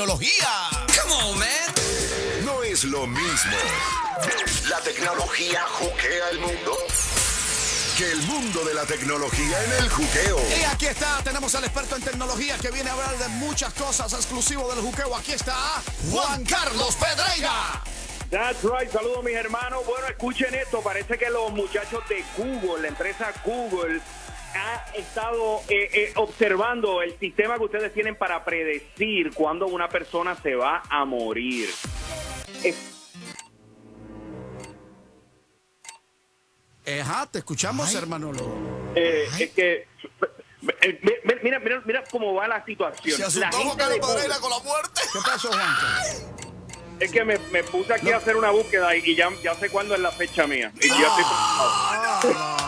tecnología. Come on, man. No es lo mismo. La tecnología juquea el mundo. Que el mundo de la tecnología en el juqueo. Y aquí está, tenemos al experto en tecnología que viene a hablar de muchas cosas exclusivo del juqueo. Aquí está Juan Carlos Pedreira. That's right, saludos mis hermanos. Bueno, escuchen esto, parece que los muchachos de Google, la empresa Google, ha estado eh, eh, observando el sistema que ustedes tienen para predecir cuándo una persona se va a morir. Es- Ajá, te escuchamos, Ay. hermano. eh, es que eh, mi- mira, mira, mira cómo va la situación. Se La asustó Juan gente de con la muerte. ¿Qué pasó, Juan? es que me, me puse aquí a hacer una búsqueda y, y ya, ya sé cuándo es la fecha mía. Y ya estoy preocupado.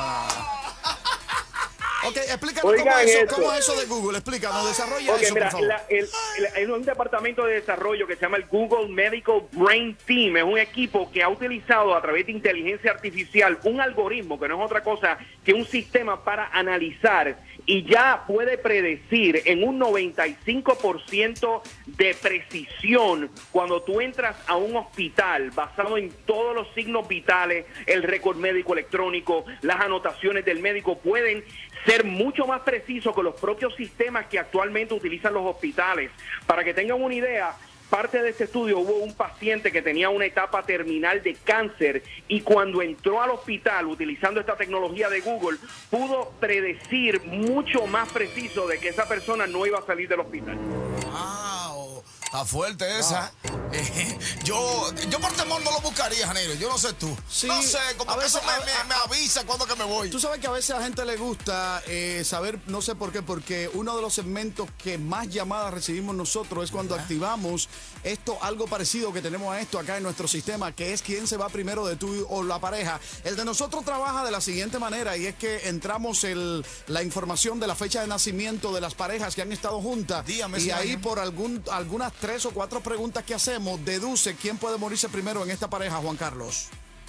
Ok, explícanos Oigan cómo, es eso, cómo es eso de Google. Explícanos, desarrolla Ok, eso, mira, por favor. la- el- el- hay un departamento de desarrollo que se llama el Google Medical Brain Team. Es un equipo que ha utilizado a través de inteligencia artificial un algoritmo que no es otra cosa que un sistema para analizar y ya puede predecir en un 95% de precisión cuando tú entras a un hospital basado en todos los signos vitales, el récord médico electrónico, las anotaciones del médico pueden ser mucho más precisos que los propios sistemas que actualmente utilizan los hospitales. Para que tengan una idea, parte de este estudio hubo un paciente que tenía una etapa terminal de cáncer y cuando entró al hospital utilizando esta tecnología de Google, pudo predecir mucho más preciso de que esa persona no iba a salir del hospital. Wow, está fuerte esa. Eh, yo, yo por temor no lo buscaría, Janeiro. Yo no sé tú. Sí, no sé, como a que veces- eso me, a- me- me avisa cuando que me voy. Tú sabes que a veces a la gente le gusta eh, saber, no sé por qué, porque uno de los segmentos que más llamadas recibimos nosotros es cuando activamos esto, algo parecido que tenemos a esto acá en nuestro sistema, que es quién se va primero de tú o la pareja. El de nosotros trabaja de la siguiente manera y es que entramos el, la información de la fecha de nacimiento de las parejas que han estado juntas Dígame y ahí año. por algún, algunas tres o cuatro preguntas que hacemos, deduce quién puede morirse primero en esta pareja, Juan Carlos.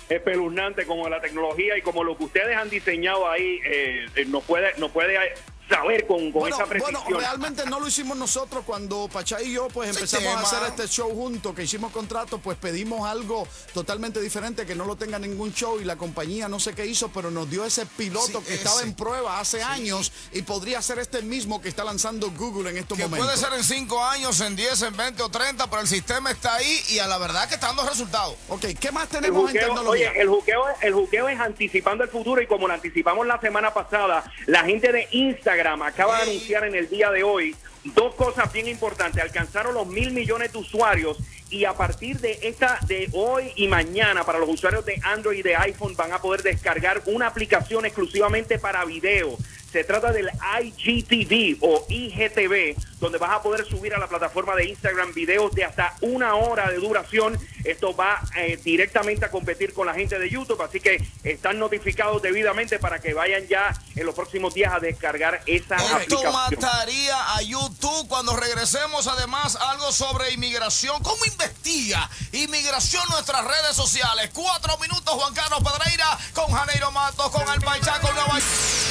espeluznante como la tecnología y como lo que ustedes han diseñado ahí eh, eh, puede no puede saber con, con Bueno, esa precisión. bueno, realmente no lo hicimos nosotros cuando Pachá y yo pues empezamos a hacer este show juntos, que hicimos contrato, pues pedimos algo totalmente diferente que no lo tenga ningún show y la compañía no sé qué hizo, pero nos dio ese piloto Sí, que estaba en prueba hace años y podría ser este mismo que está lanzando Google en estos Que momentos. puede ser en 5 años, en 10, en 20 o 30, pero el sistema está ahí y a la verdad que está dando resultados. Ok, ¿qué más tenemos en tecnología? oye, el juqueo, el juqueo es anticipando el futuro y como lo anticipamos la semana pasada, la gente de Instagram acaba de anunciar en el día de hoy dos cosas bien importantes. Alcanzaron los mil millones de usuarios y a partir de esta de hoy y mañana para los usuarios de Android y de iPhone van a poder descargar una aplicación exclusivamente para video. Se trata del IGTV o IGTV, donde vas a poder subir a la plataforma de Instagram videos de hasta una hora de duración. Esto va eh, directamente a competir con la gente de YouTube, así que están notificados debidamente para que vayan ya en los próximos días a descargar esa Esto aplicación. mataría a YouTube cuando regresemos. Además, algo sobre inmigración. ¿Cómo investiga inmigración nuestras redes sociales? Cuatro minutos, Juan Carlos Pedreira, con Janeiro Matos, con El Paichá, con Nueva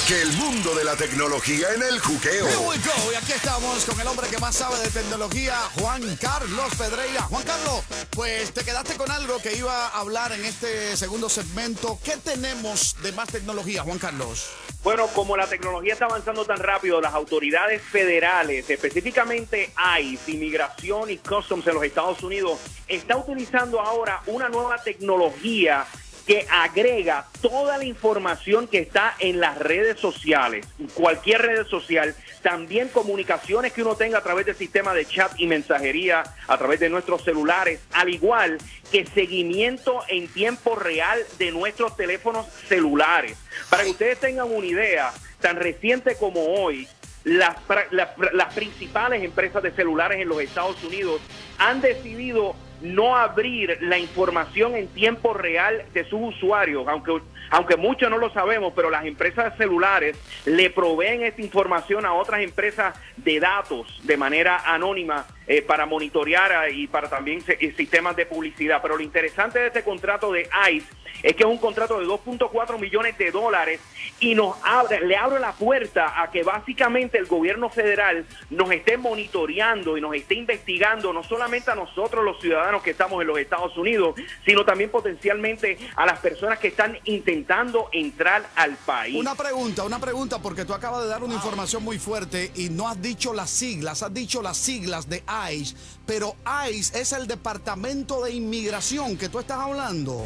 Que el mundo de la tecnología en el juqueo. Here we go. Y aquí estamos con el hombre que más sabe de tecnología, Juan Carlos Pedreira. Juan Carlos, pues te quedaste con algo que iba a hablar en este segundo segmento. ¿Qué tenemos de más tecnología, Juan Carlos? Bueno, como la tecnología está avanzando tan rápido, las autoridades federales, específicamente ICE, Inmigración y Customs en los Estados Unidos, está utilizando ahora una nueva tecnología que agrega toda la información que está en las redes sociales, cualquier red social, también comunicaciones que uno tenga a través del sistema de chat y mensajería, a través de nuestros celulares, al igual que seguimiento en tiempo real de nuestros teléfonos celulares. Para que ustedes tengan una idea, tan reciente como hoy, las, las principales empresas de celulares en los Estados Unidos han decidido no abrir la información en tiempo real de sus usuarios, aunque aunque muchos no lo sabemos, pero las empresas celulares le proveen esta información a otras empresas de datos de manera anónima eh, para monitorear y para también sistemas de publicidad. Pero lo interesante de este contrato de ICE es que es un contrato de 2.4 millones de dólares y nos abre, le abre la puerta a que básicamente el gobierno federal nos esté monitoreando y nos esté investigando no solamente a nosotros los ciudadanos que estamos en los Estados Unidos, sino también potencialmente a las personas que están intentando entrar al país. Una pregunta, una pregunta, porque tú acabas de dar una información muy fuerte y no has dicho las siglas, has dicho las siglas de ICE, pero ICE es el Departamento de Inmigración que tú estás hablando.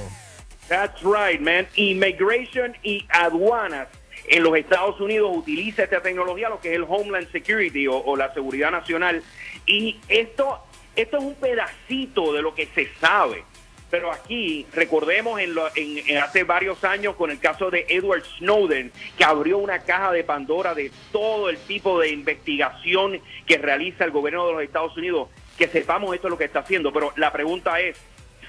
That's right, man. Immigration y aduanas en los Estados Unidos utiliza esta tecnología, lo que es el Homeland Security o, la seguridad nacional. Y esto, esto es un pedacito de lo que se sabe. Pero aquí, recordemos en, en, hace varios años con el caso de Edward Snowden, que abrió una caja de Pandora de todo el tipo de investigación que realiza el gobierno de los Estados Unidos, que sepamos esto es lo que está haciendo. Pero la pregunta es,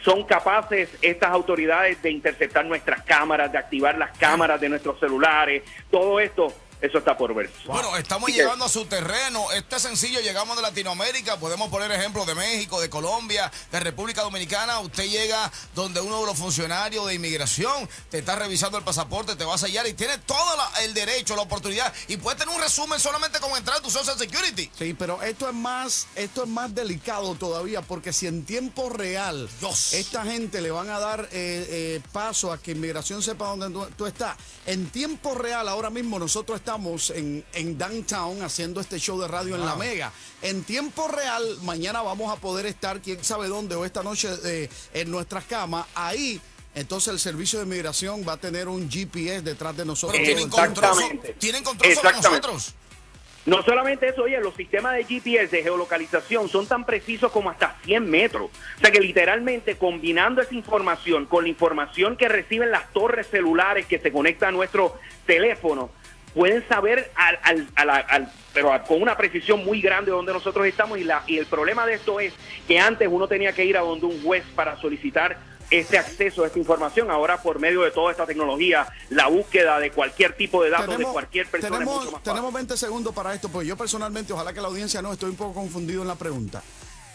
son capaces estas autoridades de interceptar nuestras cámaras, de activar las cámaras de nuestros celulares, todo esto eso está por ver. Bueno, estamos llegando a su terreno. Este sencillo, llegamos de Latinoamérica. Podemos poner ejemplos de México, de Colombia, de República Dominicana. Usted llega donde uno de los funcionarios de inmigración te está revisando el pasaporte, te va a sellar y tiene todo el derecho, la oportunidad. Y puede tener un resumen solamente con entrar a tu Social Security. Sí, pero esto es más, esto es más delicado todavía, porque si en tiempo real esta gente le van a dar eh, eh, paso a que inmigración sepa dónde tú, tú estás, en tiempo real ahora mismo nosotros estamos estamos en, en Downtown haciendo este show de radio en La Mega. En tiempo real, mañana vamos a poder estar, quién sabe dónde, o esta noche eh, en nuestras camas. Ahí entonces el servicio de migración va a tener un GPS detrás de nosotros. tienen control, tienen control sobre nosotros. No solamente eso, oye, los sistemas de GPS de geolocalización son tan precisos como hasta 100 metros. O sea que literalmente combinando esa información con la información que reciben las torres celulares que se conectan a nuestro teléfono, pueden saber al, al, pero con una precisión muy grande donde nosotros estamos y, la, y el problema de esto es que antes uno tenía que ir a donde un juez para solicitar este acceso a esta información. Ahora, por medio de toda esta tecnología, la búsqueda de cualquier tipo de datos de cualquier persona tenemos, es Tenemos 20 segundos para esto, pues yo personalmente, ojalá que la audiencia no, estoy un poco confundido en la pregunta.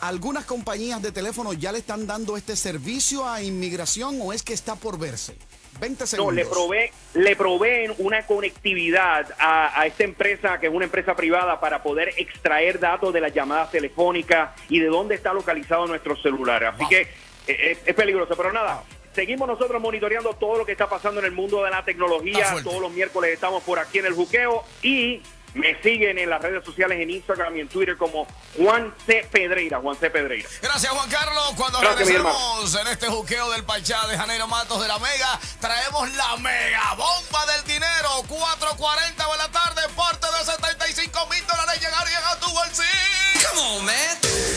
¿Algunas compañías de teléfono ya le están dando este servicio a inmigración o es que está por verse? 20 segundos. No, le, provee, le proveen una conectividad a, esta empresa, que es una empresa privada, para poder extraer datos de las llamadas telefónicas y de dónde está localizado nuestro celular. Así que eh, es, peligroso, pero nada. Seguimos nosotros monitoreando todo lo que está pasando en el mundo de la tecnología. Todos los miércoles estamos por aquí en el buqueo y me siguen en las redes sociales, en Instagram y en Twitter como Juan C. Pedreira. Juan C. Pedreira. Gracias, Juan Carlos. Cuando regresemos en este juqueo del Pachá de Janeiro Matos de la Mega, traemos la mega bomba del dinero. 4.40 de la tarde, parte de 75 mil dólares llegarían a tu bolsillo. Come on, man.